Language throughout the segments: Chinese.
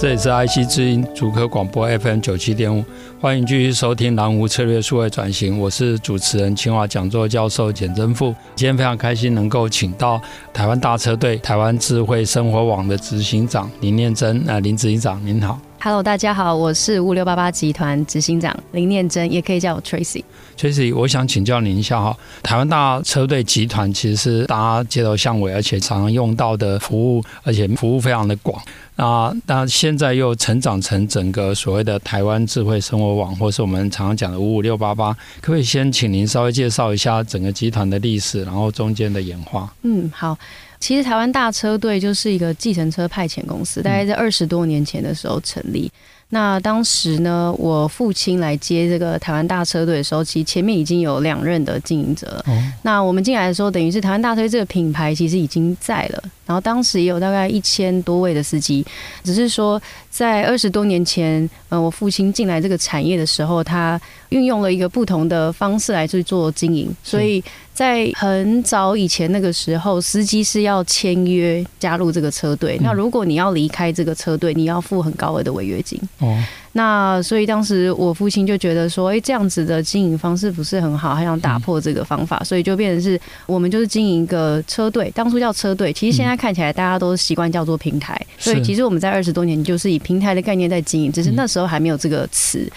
这里是 IC 之音主科广播 FM 九七点五，欢迎继续收听蓝湖策略数位转型。我是主持人清华讲座教授简真富。今天非常开心能够请到台湾大车队台湾智慧生活网的执行长林念真。啊，林执行长您好。Hello，大家好，我是五六八八集团执行长林念真，也可以叫我 Tracy。Tracy，我想请教您一下哈，台湾大车队集团其实是大家街头巷尾，而且常常用到的服务，而且服务非常的广。那那现在又成长成整个所谓的台湾智慧生活网，或是我们常常讲的五五六八八，可不可以先请您稍微介绍一下整个集团的历史，然后中间的演化？嗯，好。其实台湾大车队就是一个计程车派遣公司，大概在二十多年前的时候成立。那当时呢，我父亲来接这个台湾大车队的时候，其实前面已经有两任的经营者。那我们进来的时候，等于是台湾大车队这个品牌其实已经在了。然后当时也有大概一千多位的司机，只是说在二十多年前，呃，我父亲进来这个产业的时候，他运用了一个不同的方式来去做经营。所以在很早以前那个时候，司机是要签约加入这个车队。那如果你要离开这个车队，你要付很高额的违约金。哦。那所以当时我父亲就觉得说，哎，这样子的经营方式不是很好，他想打破这个方法，所以就变成是我们就是经营一个车队，当初叫车队，其实现在看起来大家都习惯叫做平台。所以其实我们在二十多年就是以平台的概念在经营，只是那时候还没有这个词。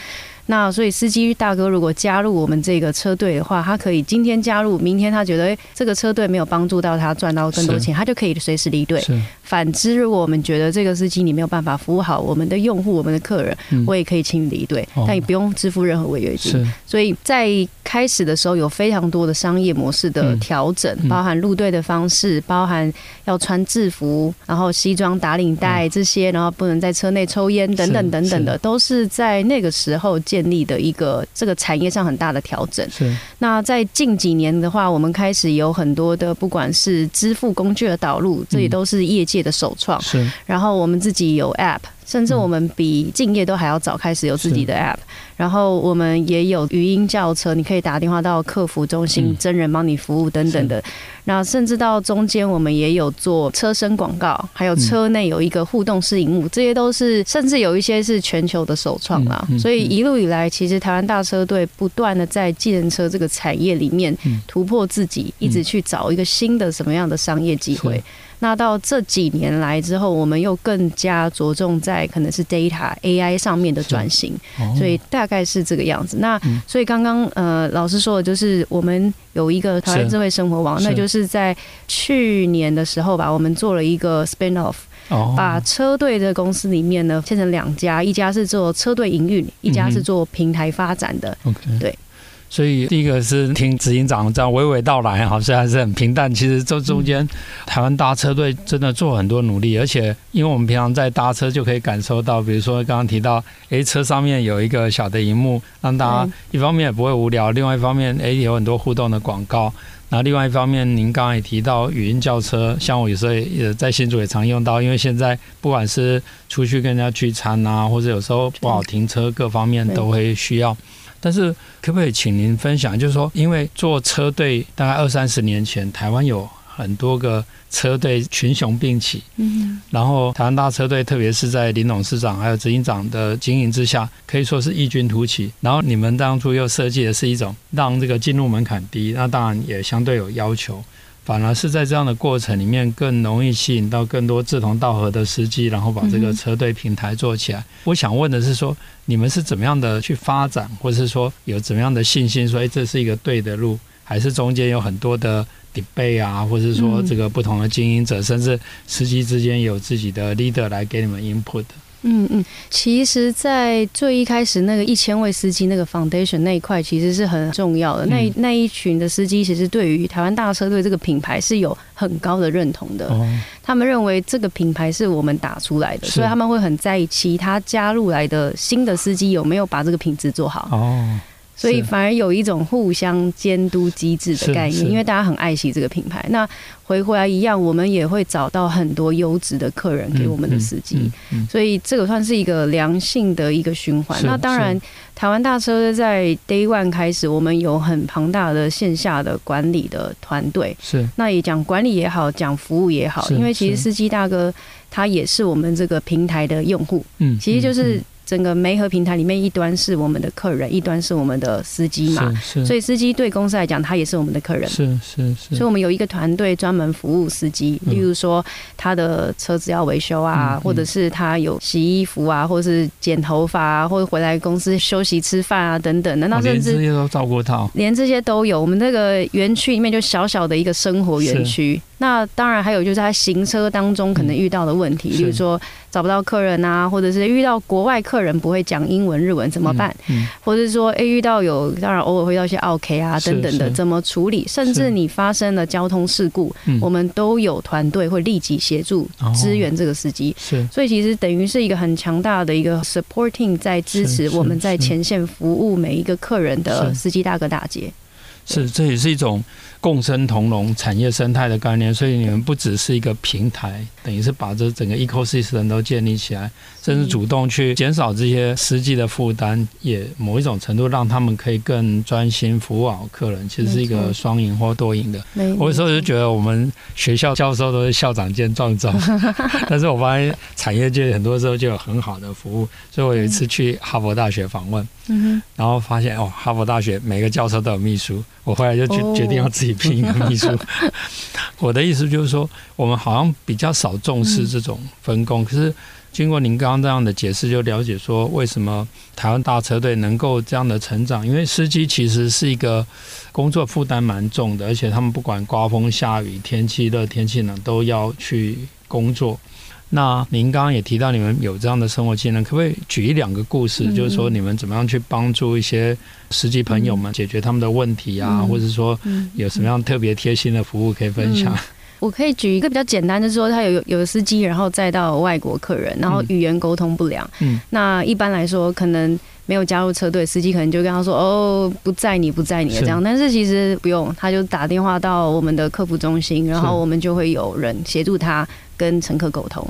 那所以司机大哥如果加入我们这个车队的话，他可以今天加入，明天他觉得哎，这个车队没有帮助到他赚到更多钱，他就可以随时离队。反之，如果我们觉得这个司机你没有办法服务好我们的用户、我们的客人，我也可以请你离队，但你不用支付任何违约金。所以在开始的时候有非常多的商业模式的调整，包含入队的方式，包含要穿制服，然后西装打领带这些，然后不能在车内抽烟等等等等的，都是在那个时候。建立的一个这个产业上很大的调整。是。那在近几年的话，我们开始有很多的，不管是支付工具的导入，这也都是业界的首创。是。然后我们自己有 App。甚至我们比敬业都还要早开始有自己的 App，然后我们也有语音叫车，你可以打电话到客服中心，真人帮你服务等等的。那甚至到中间，我们也有做车身广告，还有车内有一个互动式荧幕，这些都是甚至有一些是全球的首创啦。所以一路以来，其实台湾大车队不断的在计程车这个产业里面突破自己，一直去找一个新的什么样的商业机会。那到这几年来之后，我们又更加着重在可能是 data AI 上面的转型，所以大概是这个样子。那所以刚刚呃老师说的就是我们有一个台湾智慧生活网，那就是在去年的时候吧，我们做了一个 spin off，把车队的公司里面呢切成两家，一家是做车队营运，一家是做平台发展的。对。所以第一个是听执行长这样娓娓道来，好像还是很平淡。其实这中间，台湾搭车队真的做很多努力，而且因为我们平常在搭车就可以感受到，比如说刚刚提到，诶，车上面有一个小的荧幕，让大家一方面也不会无聊，另外一方面，哎，有很多互动的广告。那另外一方面，您刚刚也提到语音叫车，像我有时候也在新竹也常用到，因为现在不管是出去跟人家聚餐啊，或者有时候不好停车，各方面都会需要。但是，可不可以请您分享，就是说，因为做车队大概二三十年前，台湾有很多个车队群雄并起，嗯，然后台湾大车队，特别是在林董事长还有执行长的经营之下，可以说是异军突起。然后你们当初又设计的是一种让这个进入门槛低，那当然也相对有要求。反而是在这样的过程里面，更容易吸引到更多志同道合的司机，然后把这个车队平台做起来。嗯、我想问的是说，你们是怎么样的去发展，或者是说有怎么样的信心，说哎，这是一个对的路，还是中间有很多的 debate 啊，或者是说这个不同的经营者，嗯、甚至司机之间有自己的 leader 来给你们 input？嗯嗯，其实，在最一开始那个一千位司机那个 foundation 那一块，其实是很重要的。嗯、那那一群的司机，其实对于台湾大车队这个品牌是有很高的认同的。哦、他们认为这个品牌是我们打出来的，所以他们会很在意其他加入来的新的司机有没有把这个品质做好。哦。所以反而有一种互相监督机制的概念，因为大家很爱惜这个品牌。那回回来一样，我们也会找到很多优质的客人给我们的司机，嗯嗯嗯、所以这个算是一个良性的一个循环。那当然，台湾大车在 Day One 开始，我们有很庞大的线下的管理的团队。是，那也讲管理也好，讲服务也好，因为其实司机大哥他也是我们这个平台的用户。嗯，其实就是。整个媒合平台里面，一端是我们的客人，一端是我们的司机嘛，所以司机对公司来讲，他也是我们的客人。是是是。所以我们有一个团队专门服务司机，例如说他的车子要维修啊，或者是他有洗衣服啊，或者是剪头发啊，或者回来公司休息吃饭啊等等难道甚至这些都照顾到，连这些都有。我们那个园区里面就小小的一个生活园区。那当然还有就是他行车当中可能遇到的问题，比如说找不到客人啊，或者是遇到国外客人不会讲英文、日文怎么办？或者是说，哎，遇到有当然偶尔会遇到一些 OK 啊等等的，怎么处理？甚至你发生了交通事故，我们都有团队会立即协助支援这个司机。是，所以其实等于是一个很强大的一个 supporting 在支持我们在前线服务每一个客人的司机大哥大姐。是，这也是一种。共生同荣产业生态的概念，所以你们不只是一个平台，等于是把这整个 ecosystem 都建立起来，甚至主动去减少这些司机的负担，也某一种程度让他们可以更专心服务好客人，其实是一个双赢或多赢的。我有时候就觉得我们学校教授都是校长兼撞钟，但是我发现产业界很多时候就有很好的服务，所以我有一次去哈佛大学访问，然后发现哦，哈佛大学每个教授都有秘书，我后来就决决定要自己。聘一个秘书，我的意思就是说，我们好像比较少重视这种分工。可是经过您刚刚这样的解释，就了解说为什么台湾大车队能够这样的成长。因为司机其实是一个工作负担蛮重的，而且他们不管刮风下雨、天气热、天气冷，都要去工作。那您刚刚也提到你们有这样的生活技能，可不可以举一两个故事？嗯、就是说你们怎么样去帮助一些司机朋友们解决他们的问题啊，嗯、或者说有什么样特别贴心的服务可以分享？嗯、我可以举一个比较简单的，就是说他有有司机，然后载到外国客人，然后语言沟通不良。嗯，那一般来说可能。没有加入车队，司机可能就跟他说：“哦，不载你，不载你。”这样，但是其实不用，他就打电话到我们的客服中心，然后我们就会有人协助他跟乘客沟通，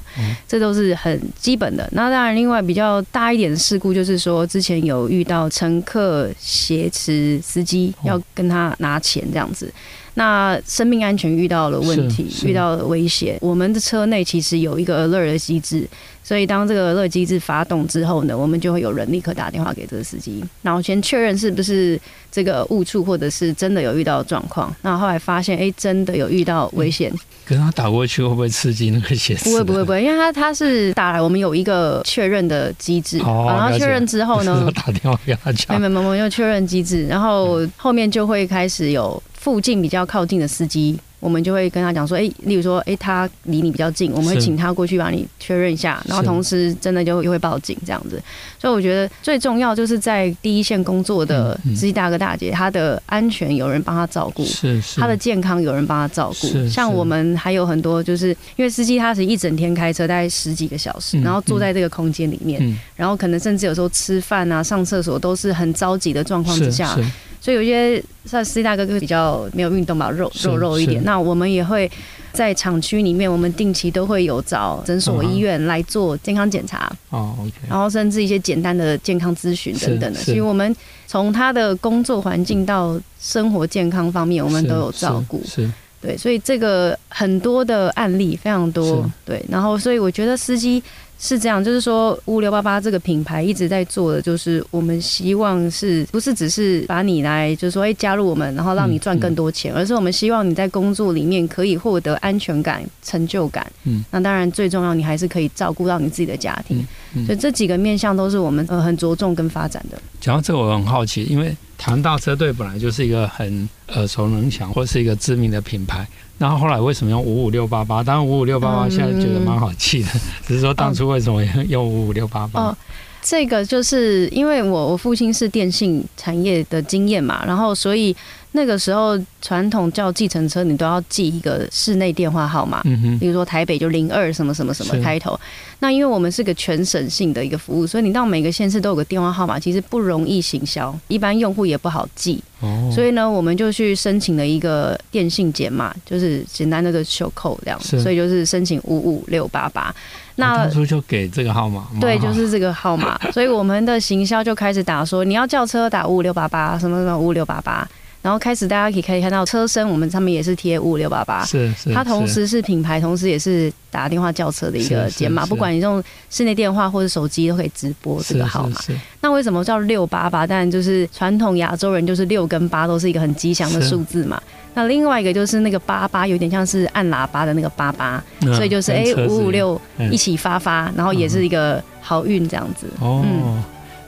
这都是很基本的。那当然，另外比较大一点的事故就是说，之前有遇到乘客挟持司机要跟他拿钱这样子，那生命安全遇到了问题，遇到了危险，我们的车内其实有一个 alert 的机制。所以，当这个热机制发动之后呢，我们就会有人立刻打电话给这个司机，然后先确认是不是这个误触，或者是真的有遇到状况。那后来发现，哎，真的有遇到危险。可是他打过去会不会刺激那个血？不会，不会，不会，因为他他是打来，我们有一个确认的机制，哦、然后确认之后呢，打电话给他讲，没没没，有确认机制，然后后面就会开始有附近比较靠近的司机。我们就会跟他讲说，哎，例如说，哎，他离你比较近，我们会请他过去帮你确认一下，然后同时真的就又会报警这样子。所以我觉得最重要就是在第一线工作的司机大哥大姐，他的安全有人帮他照顾，是是，他的健康有人帮他照顾。像我们还有很多，就是因为司机他是一整天开车，大概十几个小时，然后坐在这个空间里面，然后可能甚至有时候吃饭啊、上厕所都是很着急的状况之下。所以有些像司机大哥就比较没有运动吧，肉肉肉一点。那我们也会在厂区里面，我们定期都会有找诊所、医院来做健康检查。哦，OK。然后甚至一些简单的健康咨询等等的。所以我们从他的工作环境到生活健康方面，我们都有照顾。是。对，所以这个很多的案例非常多。对，然后所以我觉得司机。是这样，就是说，五五六八八这个品牌一直在做的，就是我们希望是不是只是把你来，就是说，哎，加入我们，然后让你赚更多钱，而是我们希望你在工作里面可以获得安全感、成就感。嗯，那当然最重要，你还是可以照顾到你自己的家庭。所以这几个面向都是我们呃很着重跟发展的。讲到这个，我很好奇，因为台湾大车队本来就是一个很耳熟能详或是一个知名的品牌。然后后来为什么用五五六八八？当然五五六八八现在觉得蛮好记的，嗯、只是说当初为什么用五五六八八？这个就是因为我我父亲是电信产业的经验嘛，然后所以。那个时候传统叫计程车，你都要记一个室内电话号码，比如说台北就零二什么什么什么开头。那因为我们是个全省性的一个服务，所以你到每个县市都有个电话号码，其实不容易行销，一般用户也不好记。哦，所以呢，我们就去申请了一个电信解码，就是简单的个袖扣这样，所以就是申请五五六八八。那当初就给这个号码，对，就是这个号码。所以我们的行销就开始打说，你要叫车打五五六八八，什么什么五五六八八。然后开始，大家可以可以看到车身，我们上面也是贴五五六八八，是是。它同时是品牌，同时也是打电话叫车的一个简码，不管你用室内电话或者手机都可以直播这个号码。那为什么叫六八八？当然就是传统亚洲人就是六跟八都是一个很吉祥的数字嘛。那另外一个就是那个八八有点像是按喇叭的那个八八，所以就是哎五五六一起发发，然后也是一个好运这样子。哦。嗯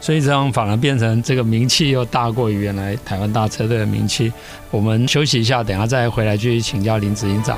所以这样反而变成这个名气又大过于原来台湾大车队的名气。我们休息一下，等下再回来继续请教林执行长。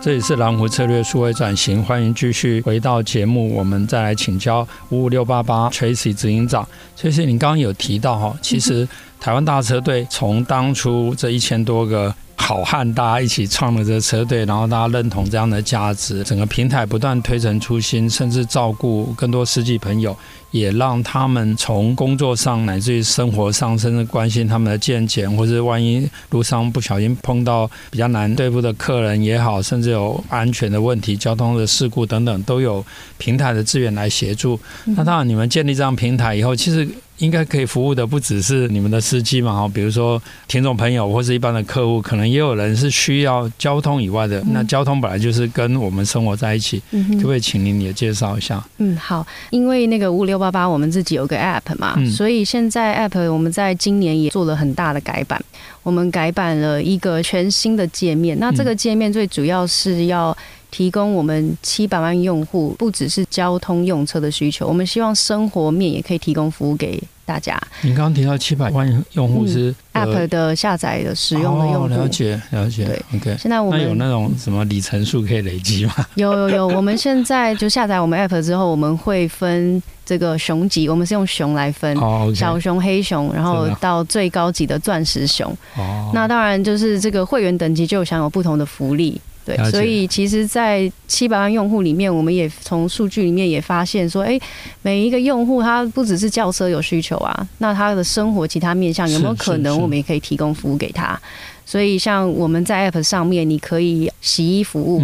这里是蓝湖策略数位转型，欢迎继续回到节目，我们再来请教五五六八八 Tracy 执行长。Tracy，你刚刚有提到哈，其实台湾大车队从当初这一千多个。好汉，大家一起创了这个车队，然后大家认同这样的价值，整个平台不断推陈出新，甚至照顾更多司机朋友，也让他们从工作上乃至于生活上，甚至关心他们的健检，或者万一路上不小心碰到比较难对付的客人也好，甚至有安全的问题、交通的事故等等，都有平台的资源来协助。那当然，你们建立这样平台以后，其实。应该可以服务的不只是你们的司机嘛？哈，比如说听众朋友或是一般的客户，可能也有人是需要交通以外的。那交通本来就是跟我们生活在一起，嗯、可不可以请您也介绍一下？嗯，好，因为那个五五六八八我们自己有个 App 嘛，嗯、所以现在 App 我们在今年也做了很大的改版，我们改版了一个全新的界面。那这个界面最主要是要。提供我们七百万用户，不只是交通用车的需求，我们希望生活面也可以提供服务给大家。您刚刚提到七百万用户是 App 的下载的使用的用户，了解了解。对，OK。现在我们有那种什么里程数可以累积吗？有有有，我们现在就下载我们 App 之后，我们会分这个熊级，我们是用熊来分，小熊、黑熊，然后到最高级的钻石熊。哦。那当然就是这个会员等级就享有不同的福利。对，所以其实，在七百万用户里面，我们也从数据里面也发现说，哎，每一个用户他不只是轿车有需求啊，那他的生活其他面向有没有可能，我们也可以提供服务给他。所以，像我们在 App 上面，你可以洗衣服务、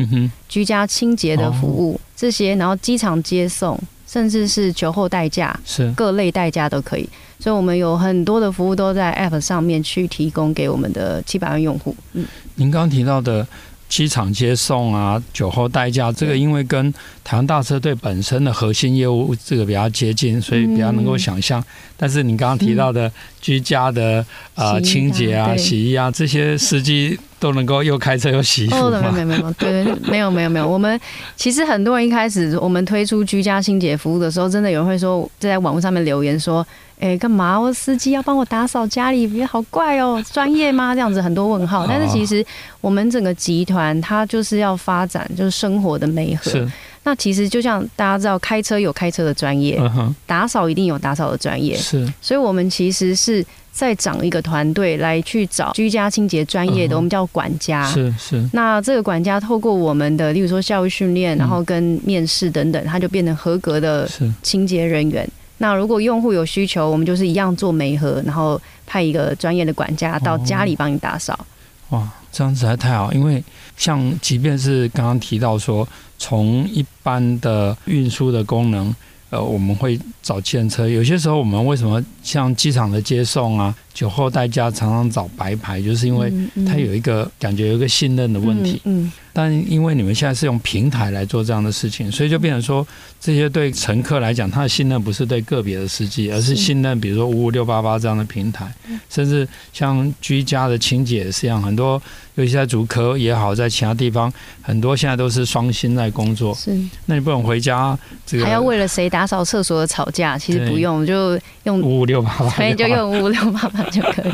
居家清洁的服务这些，然后机场接送，甚至是酒后代驾，是各类代驾都可以。所以我们有很多的服务都在 App 上面去提供给我们的七百万用户。嗯，您刚刚提到的。机场接送啊，酒后代驾，这个因为跟台湾大车队本身的核心业务这个比较接近，所以比较能够想象。嗯、但是你刚刚提到的居家的啊、呃、清洁啊、洗衣啊这些司机。都能够又开车又洗衣服吗？哦，没有没有没有，对对，没有没有没有。我们其实很多人一开始我们推出居家清洁服务的时候，真的有人会说，在网络上面留言说：“哎，干嘛？我司机要帮我打扫家里，也好怪哦，专业吗？”这样子很多问号。但是其实我们整个集团它就是要发展就是生活的美和。是。那其实就像大家知道，开车有开车的专业，打扫一定有打扫的专业。是。所以我们其实是。在找一个团队来去找居家清洁专业的，我们叫管家。是是。那这个管家透过我们的，例如说教育训练，然后跟面试等等，他就变成合格的清洁人员。那如果用户有需求，我们就是一样做媒合，然后派一个专业的管家到家里帮你打扫。哇，这样子还太好，因为像即便是刚刚提到说，从一般的运输的功能。呃，我们会找汽车。有些时候，我们为什么像机场的接送啊、酒后代驾常常找白牌，就是因为他有一个感觉有一个信任的问题。嗯。但因为你们现在是用平台来做这样的事情，所以就变成说，这些对乘客来讲，他的信任不是对个别的司机，而是信任，比如说五五六八八这样的平台，甚至像居家的清洁也是一样，很多尤其在竹科也好，在其他地方，很多现在都是双薪在工作。是，那你不能回家，这个还要为了谁打扫厕所而吵架？其实不用，就用五五六八八，所以就用五五六八八就可以。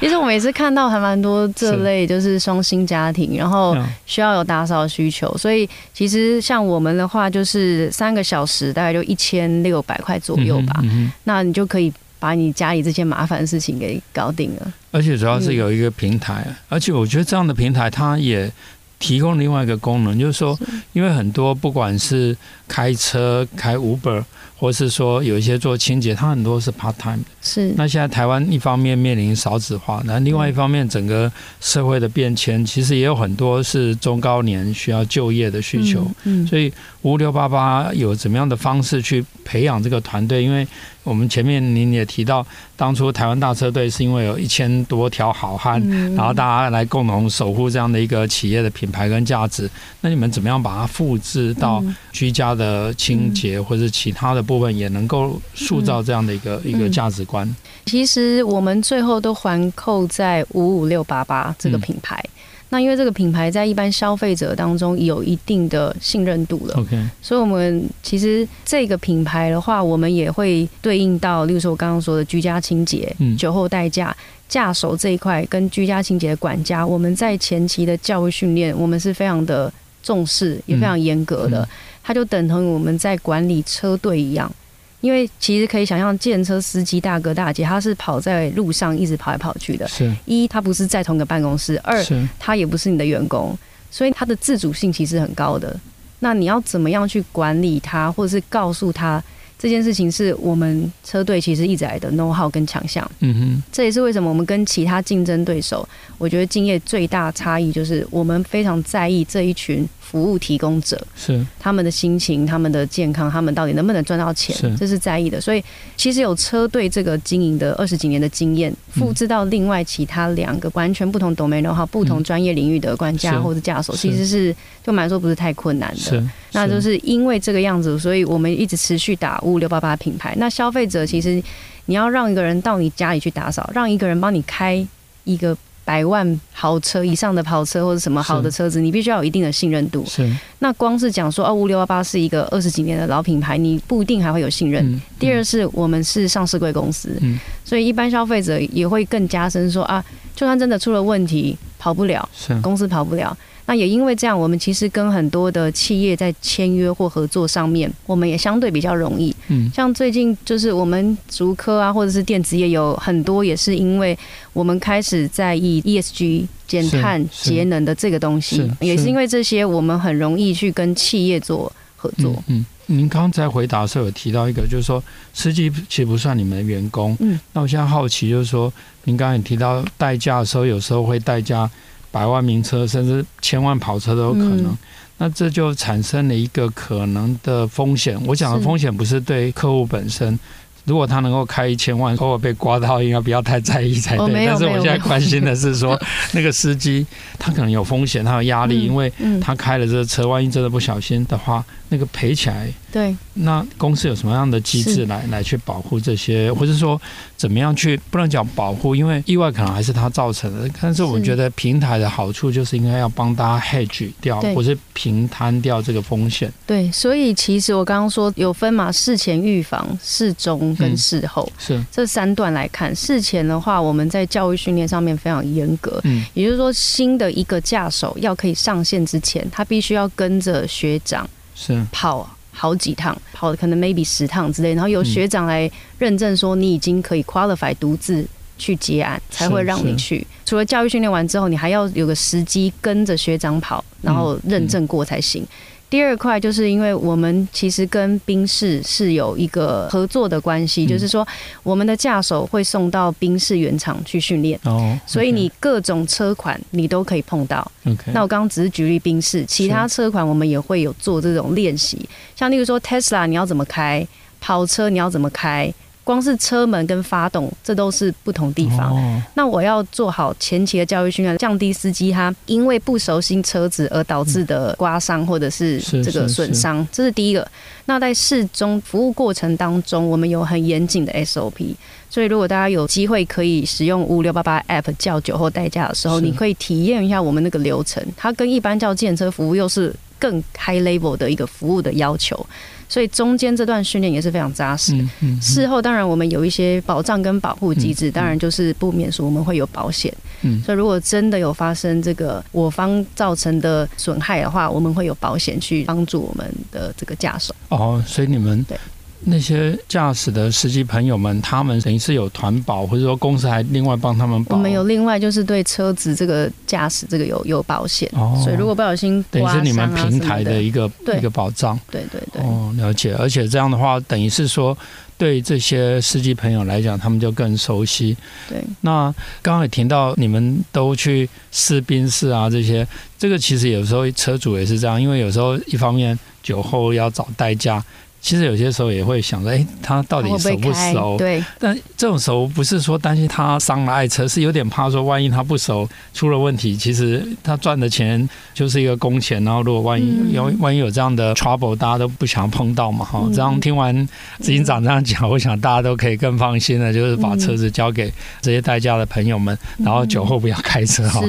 其实我每次看到还蛮多这类，就是双薪家庭，然后需要。有打扫需求，所以其实像我们的话，就是三个小时大概就一千六百块左右吧。嗯嗯、那你就可以把你家里这些麻烦的事情给搞定了。而且主要是有一个平台，嗯、而且我觉得这样的平台它也提供另外一个功能，就是说，因为很多不管是开车开 Uber。或是说有一些做清洁，他很多是 part time 的。是。那现在台湾一方面面临少子化，那另外一方面整个社会的变迁，其实也有很多是中高年需要就业的需求。嗯。所以五六八八有怎么样的方式去培养这个团队？因为我们前面您也提到，当初台湾大车队是因为有一千多条好汉，然后大家来共同守护这样的一个企业的品牌跟价值。那你们怎么样把它复制到居家的清洁或者其他的？部分也能够塑造这样的一个、嗯、一个价值观。其实我们最后都环扣在五五六八八这个品牌。嗯、那因为这个品牌在一般消费者当中有一定的信任度了。OK，所以我们其实这个品牌的话，我们也会对应到，例如说我刚刚说的居家清洁、嗯、酒后代驾、驾手这一块，跟居家清洁的管家，我们在前期的教育训练，我们是非常的重视，也非常严格的。嗯嗯它就等同于我们在管理车队一样，因为其实可以想象，电车司机大哥大姐他是跑在路上一直跑来跑去的。是，一他不是在同个办公室，二他也不是你的员工，所以他的自主性其实很高的。那你要怎么样去管理他，或者是告诉他？这件事情是我们车队其实一直来的 know how 跟强项，嗯哼，这也是为什么我们跟其他竞争对手，我觉得敬业最大差异就是我们非常在意这一群服务提供者是。他们的心情、他们的健康、他们到底能不能赚到钱，是。这是在意的。所以其实有车队这个经营的二十几年的经验，复制到另外其他两个完全不同 domain know how 不同专业领域的管家或者驾手，其实是就蛮说不是太困难的。那就是因为这个样子，所以我们一直持续打五五六八八品牌。那消费者其实，你要让一个人到你家里去打扫，让一个人帮你开一个百万豪车以上的跑车或者什么好的车子，你必须要有一定的信任度。是。那光是讲说哦，五五六八八是一个二十几年的老品牌，你不一定还会有信任。第二是我们是上市贵公司，所以一般消费者也会更加深说啊，就算真的出了问题，跑不了，公司跑不了。那也因为这样，我们其实跟很多的企业在签约或合作上面，我们也相对比较容易。嗯，像最近就是我们竹科啊，或者是电子业有很多，也是因为我们开始在意 ESG 减碳节能的这个东西，也是因为这些，我们很容易去跟企业做合作。嗯，嗯，您刚才回答的时候有提到一个，就是说司机其实不算你们的员工。嗯，那我现在好奇就是说，您刚才也提到代驾的时候，有时候会代驾。百万名车，甚至千万跑车都有可能，嗯、那这就产生了一个可能的风险。我讲的风险不是对客户本身。如果他能够开一千万，偶尔被刮到，应该不要太在意才对。哦、但是我现在关心的是说，那个司机他可能有风险，他有压力，嗯、因为他开了这个车，万一真的不小心的话，那个赔起来。对。那公司有什么样的机制来来去保护这些，或者说怎么样去不能讲保护，因为意外可能还是它造成的。但是我觉得平台的好处就是应该要帮大家 hedge 掉，或是平摊掉这个风险。对，所以其实我刚刚说有分嘛，事前预防、事中跟事后，是这三段来看。事前的话，我们在教育训练上面非常严格，嗯，也就是说，新的一个驾手要可以上线之前，他必须要跟着学长是跑。好几趟跑，可能 maybe 十趟之类，然后有学长来认证说你已经可以 qualify 独自去接案，才会让你去。除了教育训练完之后，你还要有个时机跟着学长跑，然后认证过才行。第二块就是因为我们其实跟宾士是有一个合作的关系，就是说我们的驾手会送到宾士原厂去训练，哦，所以你各种车款你都可以碰到。OK，那我刚刚只是举例宾士，其他车款我们也会有做这种练习，像例如说 Tesla 你要怎么开，跑车你要怎么开。光是车门跟发动，这都是不同地方。哦、那我要做好前期的教育训练，降低司机他因为不熟悉车子而导致的刮伤或者是这个损伤，这是第一个。那在事中服务过程当中，我们有很严谨的 SOP，所以如果大家有机会可以使用五五六八八 App 叫酒后代驾的时候，你可以体验一下我们那个流程，它跟一般叫建车服务又是更 high level 的一个服务的要求。所以中间这段训练也是非常扎实。嗯嗯、事后当然我们有一些保障跟保护机制，当然就是不免说我们会有保险。嗯，所以如果真的有发生这个我方造成的损害的话，我们会有保险去帮助我们的这个驾驶。哦，所以你们对。那些驾驶的司机朋友们，他们等于是有团保，或者说公司还另外帮他们保。我们有另外就是对车子这个驾驶这个有有保险，哦、所以如果不小心、啊，等于是你们平台的一个一个保障。对对对。哦，了解。而且这样的话，等于是说对这些司机朋友来讲，他们就更熟悉。对。那刚刚也提到你们都去试宾士啊，这些这个其实有时候车主也是这样，因为有时候一方面酒后要找代驾。其实有些时候也会想着，哎，他到底熟不熟？对。但这种熟不是说担心他伤了爱车，是有点怕说，万一他不熟出了问题，其实他赚的钱就是一个工钱。然后如果万一有万一有这样的 trouble，大家都不想碰到嘛，哈。这样听完执行长这样讲，我想大家都可以更放心的，就是把车子交给这些代驾的朋友们，然后酒后不要开车哈。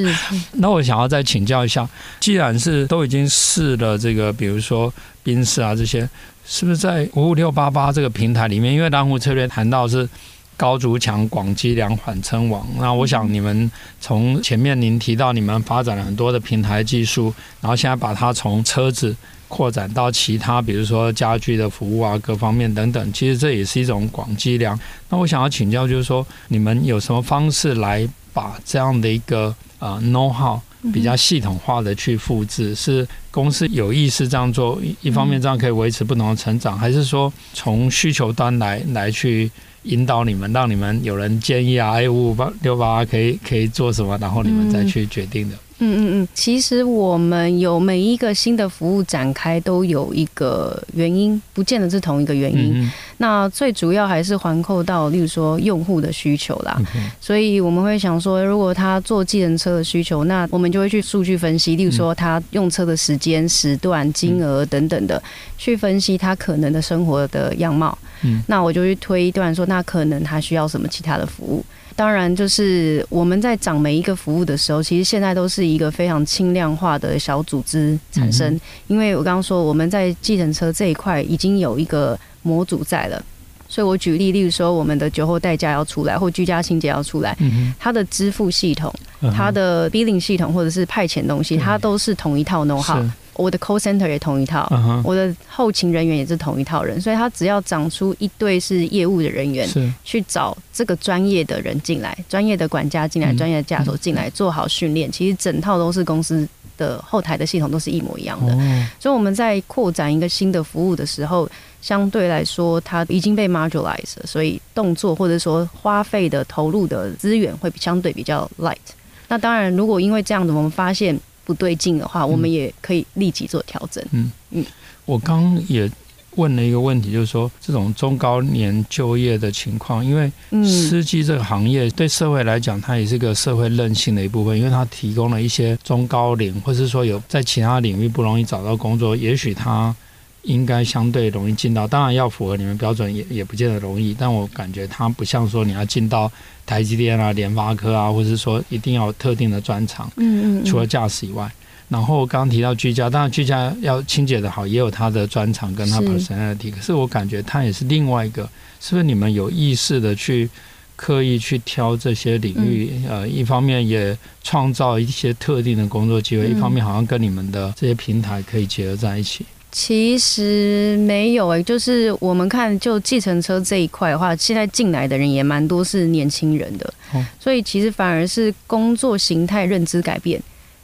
那我想要再请教一下，既然是都已经试了这个，比如说宾士啊这些。是不是在五五六八八这个平台里面？因为蓝湖策略谈到是高筑墙、广积粮、缓称王。那我想你们从前面您提到你们发展了很多的平台技术，然后现在把它从车子扩展到其他，比如说家具的服务啊，各方面等等。其实这也是一种广积粮。那我想要请教，就是说你们有什么方式来把这样的一个呃 know how？比较系统化的去复制，是公司有意识这样做，一方面这样可以维持不同的成长，还是说从需求端来来去引导你们，让你们有人建议啊，哎，五五八六八可以可以做什么，然后你们再去决定的。嗯嗯嗯嗯，其实我们有每一个新的服务展开都有一个原因，不见得是同一个原因。嗯、那最主要还是环扣到，例如说用户的需求啦。嗯、所以我们会想说，如果他做计程车的需求，那我们就会去数据分析，例如说他用车的时间、时段、金额等等的，去分析他可能的生活的样貌。嗯，那我就去推断说，那可能他需要什么其他的服务。当然，就是我们在涨每一个服务的时候，其实现在都是一个非常轻量化的小组织产生。因为我刚刚说我们在计程车这一块已经有一个模组在了，所以我举例，例如说我们的酒后代驾要出来，或居家清洁要出来，它的支付系统、它的 billing 系统或者是派遣东西，它都是同一套 know-how。我的 call center 也同一套，uh huh. 我的后勤人员也是同一套人，所以他只要长出一队是业务的人员，去找这个专业的人进来，专业的管家进来，专业的驾手进来，做好训练。其实整套都是公司的后台的系统都是一模一样的，所以我们在扩展一个新的服务的时候，相对来说它已经被 modularized，所以动作或者说花费的投入的资源会相对比较 light。那当然，如果因为这样子，我们发现。不对劲的话，我们也可以立即做调整。嗯嗯，我刚也问了一个问题，就是说这种中高年就业的情况，因为司机这个行业对社会来讲，它也是个社会韧性的一部分，因为它提供了一些中高龄，或是说有在其他领域不容易找到工作，也许他。应该相对容易进到，当然要符合你们标准也也不见得容易。但我感觉它不像说你要进到台积电啊、联发科啊，或者是说一定要有特定的专长。嗯，嗯嗯。除了驾驶以外，然后刚刚提到居家，当然居家要清洁的好，也有它的专长跟它 personality。是。可是我感觉它也是另外一个，是不是你们有意识的去刻意去挑这些领域？嗯、呃，一方面也创造一些特定的工作机会，嗯、一方面好像跟你们的这些平台可以结合在一起。其实没有诶、欸，就是我们看就计程车这一块的话，现在进来的人也蛮多是年轻人的，哦、所以其实反而是工作形态认知改变，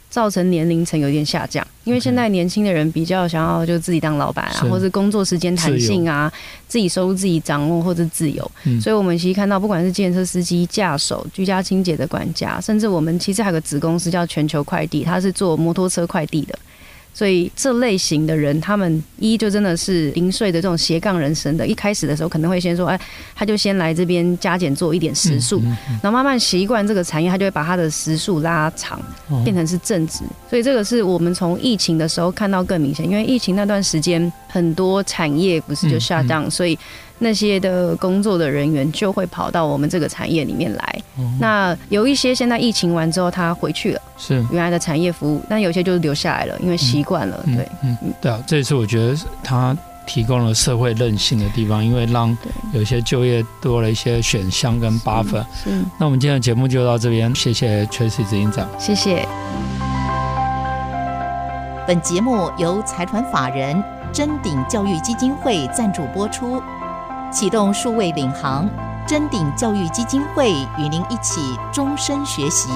造成年龄层有点下降。因为现在年轻的人比较想要就自己当老板啊，或者工作时间弹性啊，自己收入自己掌握或者自由。嗯、所以我们其实看到，不管是计程车司机、驾手、居家清洁的管家，甚至我们其实还有个子公司叫全球快递，它是做摩托车快递的。所以这类型的人，他们一就真的是零碎的这种斜杠人生的，一开始的时候可能会先说，哎，他就先来这边加减做一点时数，嗯嗯嗯、然后慢慢习惯这个产业，他就会把他的时数拉长，变成是正职。所以这个是我们从疫情的时候看到更明显，因为疫情那段时间很多产业不是就下降，所以。那些的工作的人员就会跑到我们这个产业里面来。嗯、那有一些现在疫情完之后他回去了，是原来的产业服务，但有些就是留下来了，因为习惯了。嗯、对，嗯，对啊，这一次我觉得他提供了社会韧性的地方，因为让有些就业多了一些选项跟 buffer。是。那我们今天的节目就到这边，谢谢 Tracy 执行长，谢谢。本节目由财团法人臻鼎教育基金会赞助播出。启动数位领航，臻鼎教育基金会与您一起终身学习。